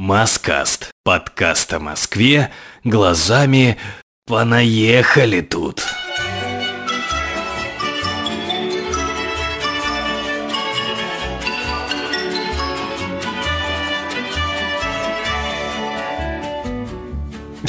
Маскаст. Подкаст о Москве глазами «Понаехали тут».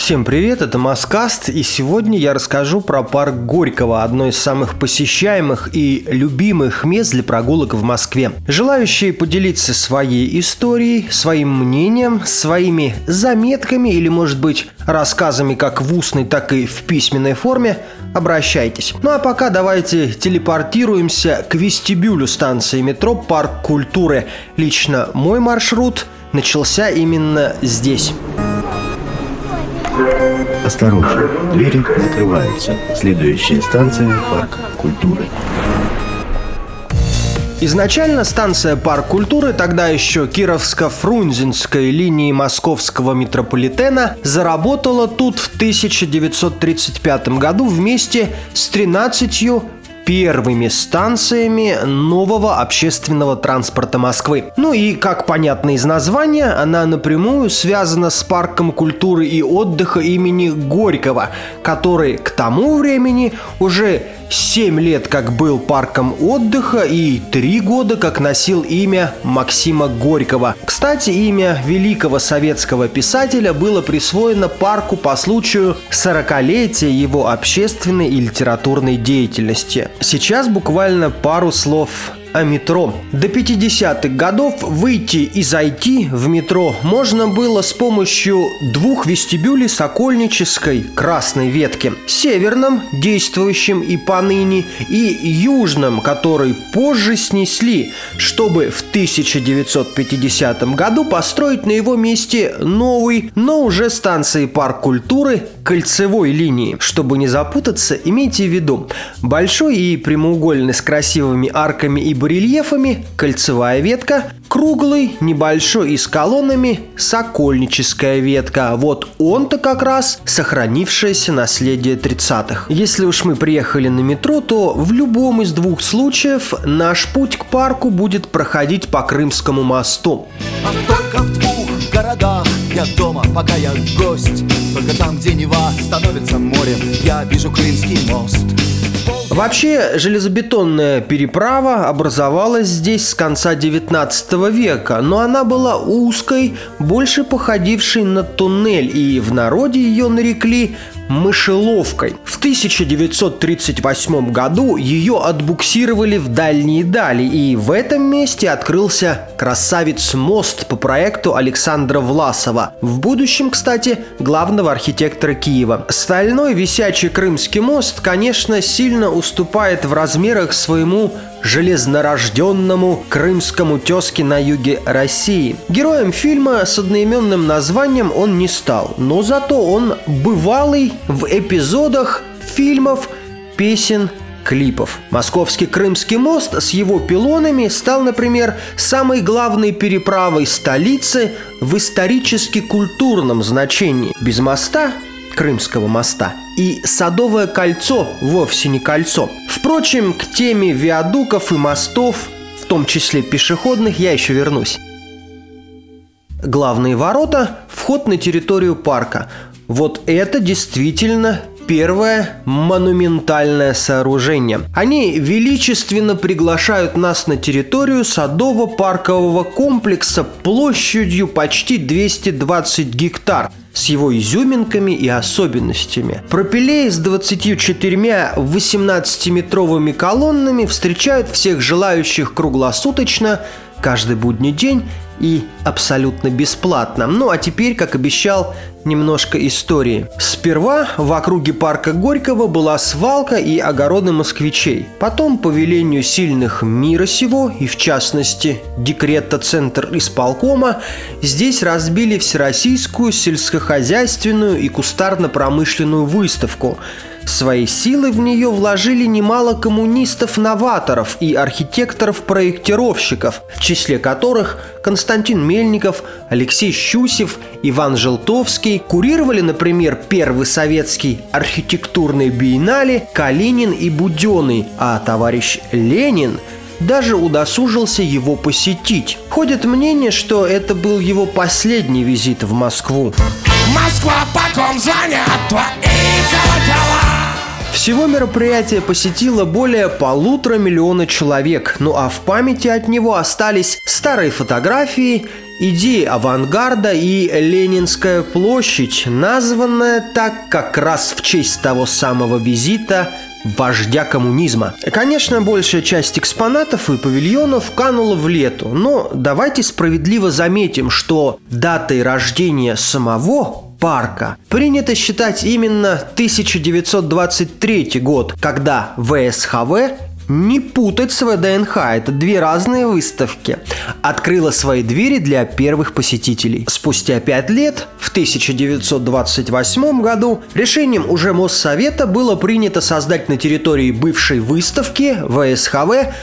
Всем привет, это Маскаст, и сегодня я расскажу про парк Горького, одно из самых посещаемых и любимых мест для прогулок в Москве. Желающие поделиться своей историей, своим мнением, своими заметками или, может быть, рассказами как в устной, так и в письменной форме, обращайтесь. Ну а пока давайте телепортируемся к вестибюлю станции метро «Парк культуры». Лично мой маршрут начался именно здесь. Осторожно, двери закрываются. Следующая станция – парк культуры. Изначально станция «Парк культуры», тогда еще Кировско-Фрунзенской линии московского метрополитена, заработала тут в 1935 году вместе с 13 первыми станциями нового общественного транспорта Москвы. Ну и, как понятно из названия, она напрямую связана с парком культуры и отдыха имени Горького, который к тому времени уже 7 лет как был парком отдыха и 3 года как носил имя Максима Горького. Кстати, имя великого советского писателя было присвоено парку по случаю 40-летия его общественной и литературной деятельности. Сейчас буквально пару слов о метро. До 50-х годов выйти и зайти в метро можно было с помощью двух вестибюлей Сокольнической красной ветки. Северном, действующем и поныне, и южном, который позже снесли, чтобы в 1950 году построить на его месте новый, но уже станции парк культуры кольцевой линии. Чтобы не запутаться, имейте в виду, большой и прямоугольный с красивыми арками и барельефами, кольцевая ветка, круглый, небольшой и с колоннами, сокольническая ветка. Вот он-то как раз сохранившееся наследие 30-х. Если уж мы приехали на метро, то в любом из двух случаев наш путь к парку будет проходить по Крымскому мосту. А только в двух городах я дома, пока я гость Только там, где Нева становится морем Я вижу Крымский мост Вообще, железобетонная переправа образовалась здесь с конца 19 века, но она была узкой, больше походившей на туннель, и в народе ее нарекли мышеловкой. В 1938 году ее отбуксировали в дальние дали, и в этом месте открылся красавец мост по проекту Александра Власова, в будущем, кстати, главного архитектора Киева. Стальной висячий Крымский мост, конечно, сильно уступает в размерах своему железнорожденному крымскому тезке на юге России. Героем фильма с одноименным названием он не стал, но зато он бывалый в эпизодах фильмов, песен, клипов. Московский Крымский мост с его пилонами стал, например, самой главной переправой столицы в исторически-культурном значении. Без моста Крымского моста. И Садовое кольцо вовсе не кольцо. Впрочем, к теме виадуков и мостов, в том числе пешеходных, я еще вернусь. Главные ворота – вход на территорию парка. Вот это действительно первое монументальное сооружение. Они величественно приглашают нас на территорию садово-паркового комплекса площадью почти 220 гектар с его изюминками и особенностями. Пропилеи с 24 18-метровыми колоннами встречают всех желающих круглосуточно, каждый будний день и абсолютно бесплатно. Ну а теперь, как обещал, немножко истории. Сперва в округе парка Горького была свалка и огороды москвичей. Потом, по велению сильных мира сего, и в частности декрета Центр исполкома, здесь разбили всероссийскую сельскохозяйственную и кустарно-промышленную выставку – Свои силы в нее вложили немало коммунистов-новаторов и архитекторов-проектировщиков, в числе которых Константин Мельников, Алексей Щусев, Иван Желтовский курировали, например, первый советский архитектурный биеннале Калинин и Буденный, а товарищ Ленин даже удосужился его посетить. Ходит мнение, что это был его последний визит в Москву. Москва, по ком звонят твои? Всего мероприятие посетило более полутора миллиона человек, ну а в памяти от него остались старые фотографии, идеи авангарда и Ленинская площадь, названная так как раз в честь того самого визита вождя коммунизма. Конечно, большая часть экспонатов и павильонов канула в лету, но давайте справедливо заметим, что датой рождения самого парка принято считать именно 1923 год, когда ВСХВ не путать с ВДНХ, это две разные выставки. Открыла свои двери для первых посетителей. Спустя пять лет, в 1928 году, решением уже Моссовета было принято создать на территории бывшей выставки ВСХВ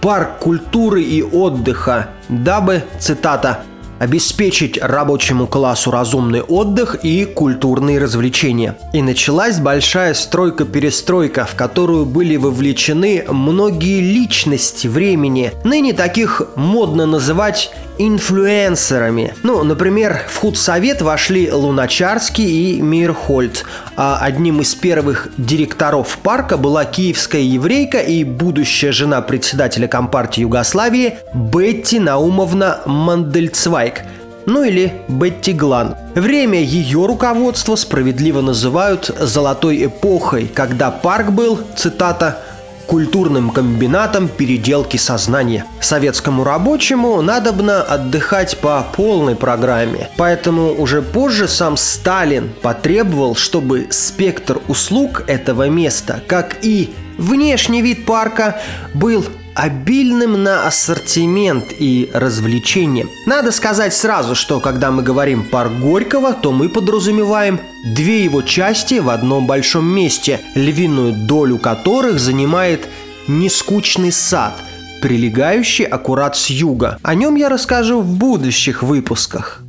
парк культуры и отдыха, дабы, цитата, обеспечить рабочему классу разумный отдых и культурные развлечения. И началась большая стройка-перестройка, в которую были вовлечены многие личности времени, ныне таких модно называть инфлюенсерами. Ну, например, в худсовет вошли Луначарский и Мирхольд, а одним из первых директоров парка была киевская еврейка и будущая жена председателя Компартии Югославии Бетти Наумовна Мандельцвайк – ну или Бетти Глан. Время ее руководства справедливо называют «золотой эпохой», когда парк был, цитата, культурным комбинатом переделки сознания. Советскому рабочему надобно отдыхать по полной программе. Поэтому уже позже сам Сталин потребовал, чтобы спектр услуг этого места, как и внешний вид парка, был обильным на ассортимент и развлечения. Надо сказать сразу, что когда мы говорим «парк Горького», то мы подразумеваем две его части в одном большом месте, львиную долю которых занимает нескучный сад, прилегающий аккурат с юга. О нем я расскажу в будущих выпусках.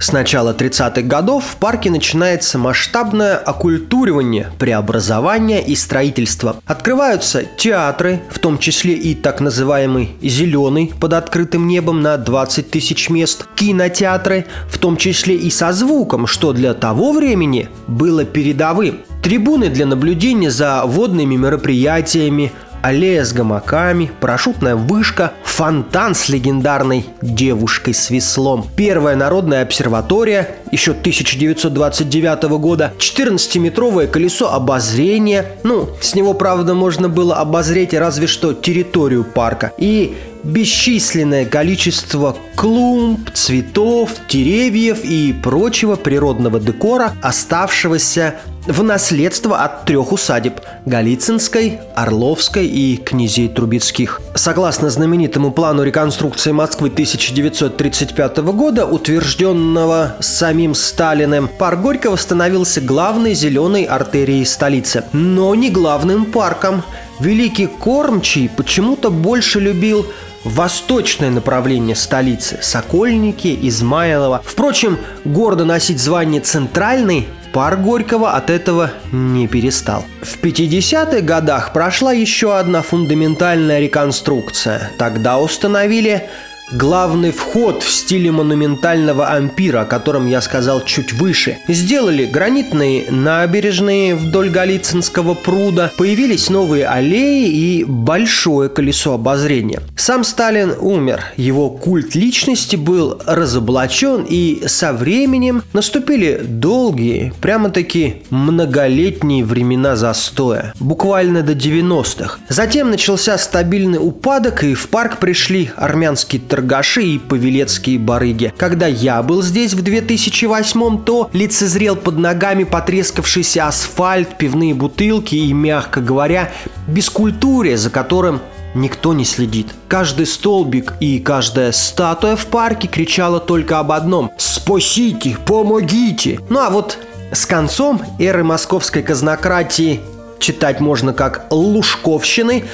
С начала 30-х годов в парке начинается масштабное оккультуривание, преобразование и строительство. Открываются театры, в том числе и так называемый «зеленый» под открытым небом на 20 тысяч мест, кинотеатры, в том числе и со звуком, что для того времени было передовым. Трибуны для наблюдения за водными мероприятиями, аллея с гамаками, парашютная вышка, фонтан с легендарной девушкой с веслом, первая народная обсерватория еще 1929 года, 14-метровое колесо обозрения, ну, с него, правда, можно было обозреть разве что территорию парка, и бесчисленное количество клумб, цветов, деревьев и прочего природного декора, оставшегося в наследство от трех усадеб – Голицынской, Орловской и князей Трубецких. Согласно знаменитому плану реконструкции Москвы 1935 года, утвержденного самим Сталиным, парк Горького становился главной зеленой артерией столицы, но не главным парком. Великий Кормчий почему-то больше любил восточное направление столицы – Сокольники, Измайлово. Впрочем, гордо носить звание «центральный» Парк Горького от этого не перестал. В 50-х годах прошла еще одна фундаментальная реконструкция. Тогда установили главный вход в стиле монументального ампира, о котором я сказал чуть выше. Сделали гранитные набережные вдоль Голицынского пруда, появились новые аллеи и большое колесо обозрения. Сам Сталин умер, его культ личности был разоблачен и со временем наступили долгие, прямо-таки многолетние времена застоя, буквально до 90-х. Затем начался стабильный упадок и в парк пришли армянские торговцы торгаши и павелецкие барыги. Когда я был здесь в 2008 то лицезрел под ногами потрескавшийся асфальт, пивные бутылки и, мягко говоря, бескультуре, за которым никто не следит. Каждый столбик и каждая статуя в парке кричала только об одном «Спасите! Помогите!». Ну а вот с концом эры московской казнократии читать можно как «Лужковщины»,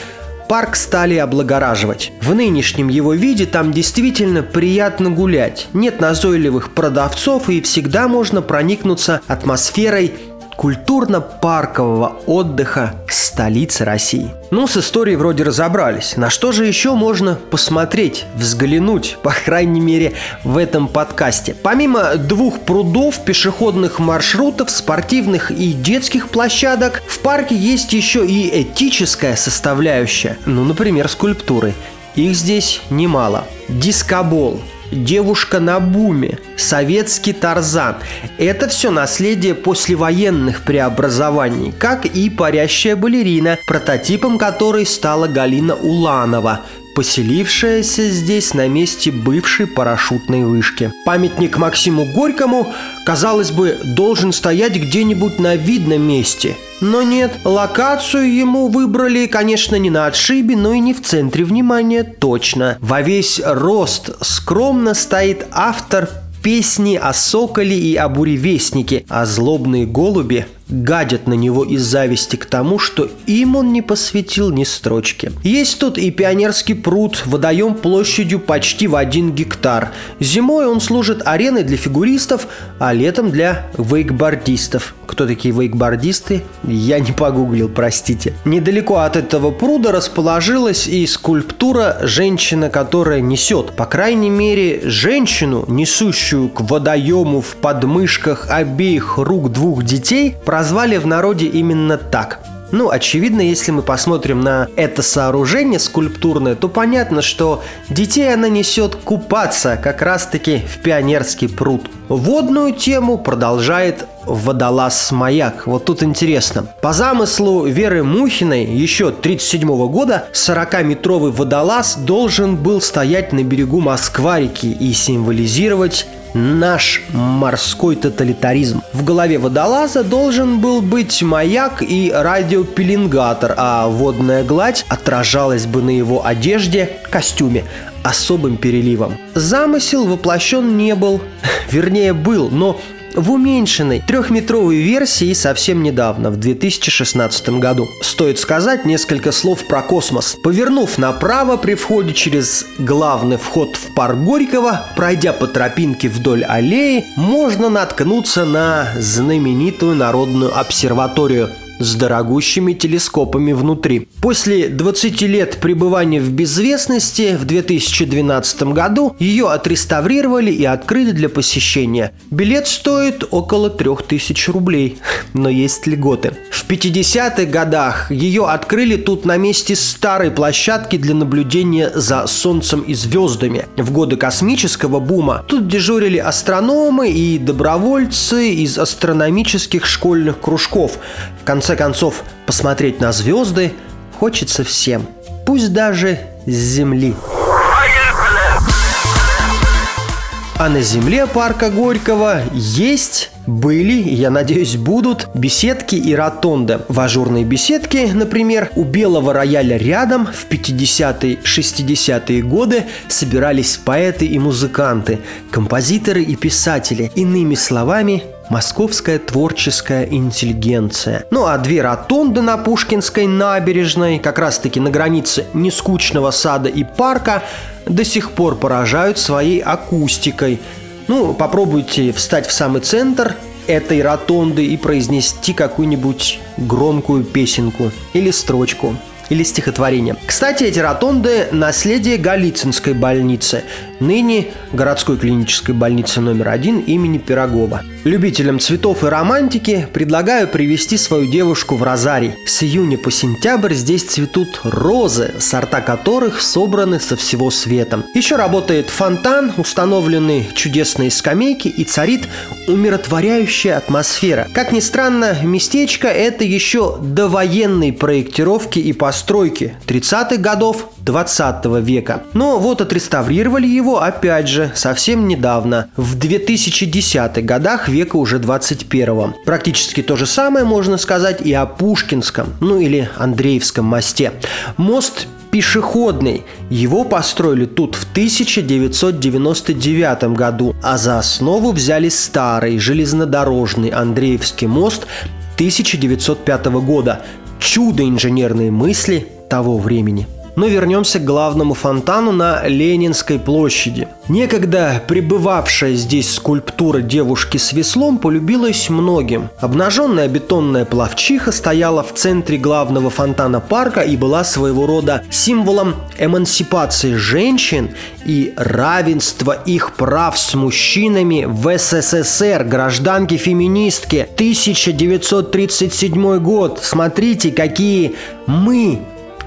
Парк стали облагораживать. В нынешнем его виде там действительно приятно гулять. Нет назойливых продавцов и всегда можно проникнуться атмосферой культурно-паркового отдыха столицы России. Ну, с историей вроде разобрались. На что же еще можно посмотреть, взглянуть, по крайней мере, в этом подкасте? Помимо двух прудов, пешеходных маршрутов, спортивных и детских площадок, в парке есть еще и этическая составляющая. Ну, например, скульптуры. Их здесь немало. Дискобол, Девушка на буме, советский Тарзан – это все наследие послевоенных преобразований, как и парящая балерина, прототипом которой стала Галина Уланова, поселившаяся здесь на месте бывшей парашютной вышки. Памятник Максиму Горькому, казалось бы, должен стоять где-нибудь на видном месте. Но нет, локацию ему выбрали, конечно, не на отшибе, но и не в центре внимания точно. Во весь рост скромно стоит автор песни о соколе и о буревестнике, а злобные голуби гадят на него из зависти к тому, что им он не посвятил ни строчки. Есть тут и пионерский пруд, водоем площадью почти в один гектар. Зимой он служит ареной для фигуристов, а летом для вейкбордистов. Кто такие вейкбордисты? Я не погуглил, простите. Недалеко от этого пруда расположилась и скульптура «Женщина, которая несет». По крайней мере, женщину, несущую к водоему в подмышках обеих рук двух детей, прозвали в народе именно так. Ну, очевидно, если мы посмотрим на это сооружение скульптурное, то понятно, что детей она несет купаться как раз-таки в пионерский пруд. Водную тему продолжает водолаз-маяк. Вот тут интересно. По замыслу Веры Мухиной еще 1937 года 40-метровый водолаз должен был стоять на берегу Москва-реки и символизировать наш морской тоталитаризм. В голове водолаза должен был быть маяк и радиопеленгатор, а водная гладь отражалась бы на его одежде, костюме особым переливом. Замысел воплощен не был, вернее был, но в уменьшенной трехметровой версии совсем недавно, в 2016 году. Стоит сказать несколько слов про космос. Повернув направо при входе через главный вход в парк Горького, пройдя по тропинке вдоль аллеи, можно наткнуться на знаменитую народную обсерваторию – с дорогущими телескопами внутри. После 20 лет пребывания в безвестности в 2012 году ее отреставрировали и открыли для посещения. Билет стоит около 3000 рублей, но есть льготы. В 50-х годах ее открыли тут на месте старой площадки для наблюдения за Солнцем и звездами. В годы космического бума тут дежурили астрономы и добровольцы из астрономических школьных кружков. В конце конце концов, посмотреть на звезды хочется всем, пусть даже с Земли. А на земле парка Горького есть были, я надеюсь, будут беседки и ротонды. В ажурные беседки, например, у Белого рояля рядом в 50-е, 60-е годы собирались поэты и музыканты, композиторы и писатели. Иными словами, московская творческая интеллигенция. Ну а две ротонды на Пушкинской набережной, как раз-таки на границе нескучного сада и парка, до сих пор поражают своей акустикой. Ну, попробуйте встать в самый центр этой ротонды и произнести какую-нибудь громкую песенку или строчку или стихотворение. Кстати, эти ротонды – наследие Голицынской больницы, ныне городской клинической больницы номер один имени Пирогова. Любителям цветов и романтики предлагаю привести свою девушку в Розарий. С июня по сентябрь здесь цветут розы, сорта которых собраны со всего света. Еще работает фонтан, установлены чудесные скамейки и царит умиротворяющая атмосфера. Как ни странно, местечко это еще до военной проектировки и постройки 30-х годов 20 века. Но вот отреставрировали его опять же совсем недавно, в 2010-х годах века уже 21-го. Практически то же самое можно сказать и о Пушкинском, ну или Андреевском мосте. Мост пешеходный. Его построили тут в 1999 году, а за основу взяли старый железнодорожный Андреевский мост 1905 года. Чудо инженерной мысли того времени. Но вернемся к главному фонтану на Ленинской площади. Некогда пребывавшая здесь скульптура девушки с веслом полюбилась многим. Обнаженная бетонная плавчиха стояла в центре главного фонтана парка и была своего рода символом эмансипации женщин и равенства их прав с мужчинами в СССР, гражданки-феминистки, 1937 год. Смотрите, какие мы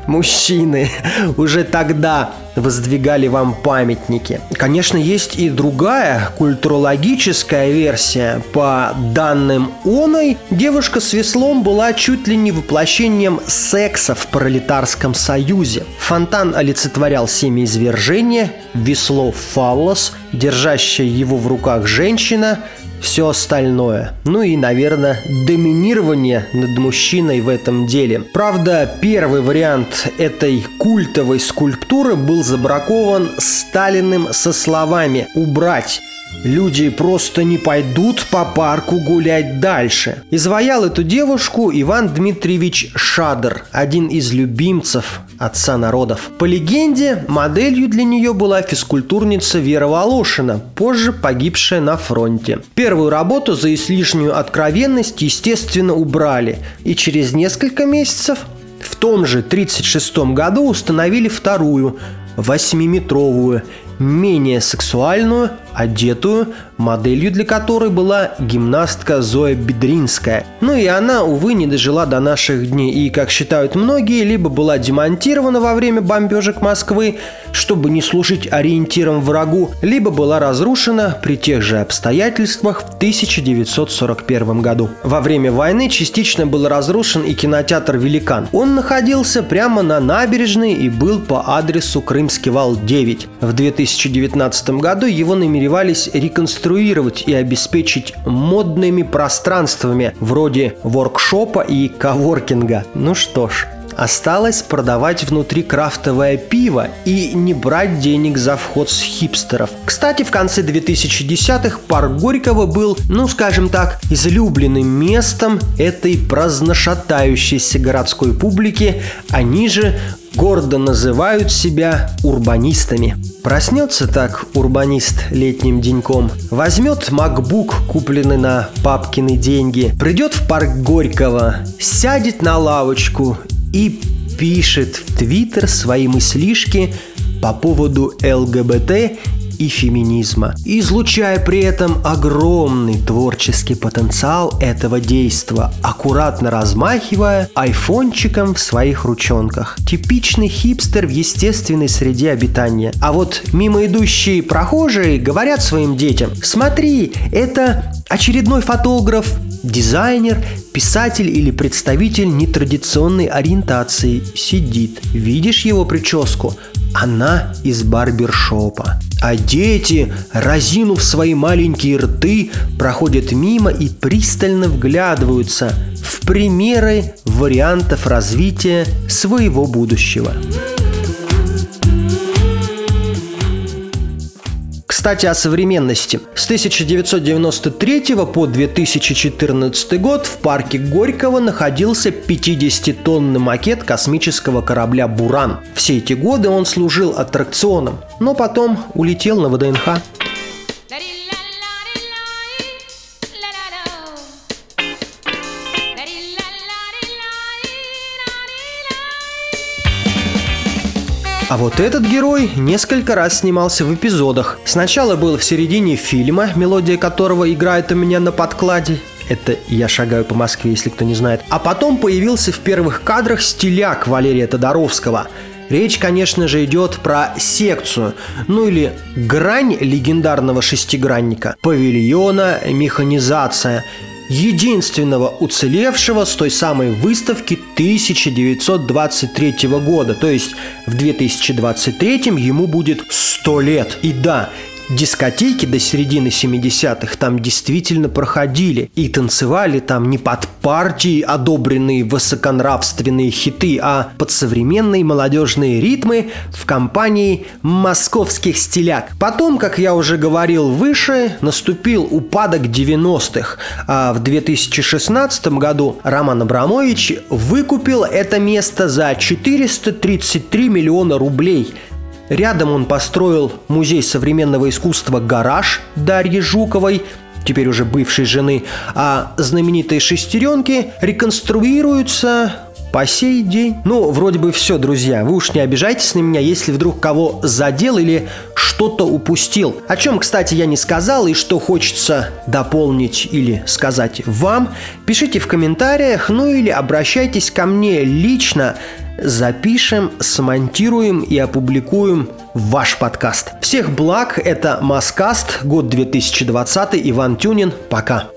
мужчины уже тогда воздвигали вам памятники. Конечно, есть и другая культурологическая версия. По данным Оной, девушка с веслом была чуть ли не воплощением секса в пролетарском союзе. Фонтан олицетворял семяизвержение, весло фаллос, держащая его в руках женщина – все остальное. Ну и, наверное, доминирование над мужчиной в этом деле. Правда, первый вариант этой культовой скульптуры был забракован Сталиным со словами «убрать». Люди просто не пойдут по парку гулять дальше. Изваял эту девушку Иван Дмитриевич Шадр, один из любимцев отца народов. По легенде, моделью для нее была физкультурница Вера Волошина, позже погибшая на фронте. Первую работу за излишнюю откровенность, естественно, убрали, и через несколько месяцев в том же 1936 году установили вторую, восьмиметровую, менее сексуальную, одетую, моделью для которой была гимнастка Зоя Бедринская. Ну и она, увы, не дожила до наших дней и, как считают многие, либо была демонтирована во время бомбежек Москвы, чтобы не служить ориентиром врагу, либо была разрушена при тех же обстоятельствах в 1941 году. Во время войны частично был разрушен и кинотеатр «Великан». Он находился прямо на набережной и был по адресу Крымский вал 9. В 2019 году его намеревались реконструировать и обеспечить модными пространствами вроде воркшопа и коворкинга. Ну что ж, Осталось продавать внутри крафтовое пиво и не брать денег за вход с хипстеров. Кстати, в конце 2010-х парк Горького был, ну скажем так, излюбленным местом этой праздношатающейся городской публики. Они же гордо называют себя урбанистами. Проснется так урбанист летним деньком, возьмет макбук, купленный на папкины деньги, придет в парк Горького, сядет на лавочку и пишет в Твиттер свои мыслишки по поводу ЛГБТ и феминизма, излучая при этом огромный творческий потенциал этого действа, аккуратно размахивая айфончиком в своих ручонках. Типичный хипстер в естественной среде обитания. А вот мимо идущие прохожие говорят своим детям, смотри, это очередной фотограф Дизайнер, писатель или представитель нетрадиционной ориентации сидит. Видишь его прическу? Она из барбершопа. А дети, разинув свои маленькие рты, проходят мимо и пристально вглядываются в примеры вариантов развития своего будущего. Кстати, о современности. С 1993 по 2014 год в парке Горького находился 50-тонный макет космического корабля «Буран». Все эти годы он служил аттракционом, но потом улетел на ВДНХ. А вот этот герой несколько раз снимался в эпизодах. Сначала был в середине фильма, мелодия которого играет у меня на подкладе. Это «Я шагаю по Москве», если кто не знает. А потом появился в первых кадрах стиляк Валерия Тодоровского. Речь, конечно же, идет про секцию, ну или грань легендарного шестигранника, павильона, механизация – единственного уцелевшего с той самой выставки 1923 года. То есть в 2023 ему будет 100 лет. И да, дискотеки до середины 70-х там действительно проходили. И танцевали там не под партии, одобренные высоконравственные хиты, а под современные молодежные ритмы в компании московских стиляк. Потом, как я уже говорил выше, наступил упадок 90-х, а в 2016 году Роман Абрамович выкупил это место за 433 миллиона рублей – Рядом он построил музей современного искусства «Гараж» Дарьи Жуковой, теперь уже бывшей жены, а знаменитые шестеренки реконструируются по сей день. Ну, вроде бы все, друзья. Вы уж не обижайтесь на меня, если вдруг кого задел или что-то упустил. О чем, кстати, я не сказал и что хочется дополнить или сказать вам, пишите в комментариях, ну или обращайтесь ко мне лично запишем, смонтируем и опубликуем ваш подкаст. Всех благ, это Маскаст, год 2020, Иван Тюнин, пока.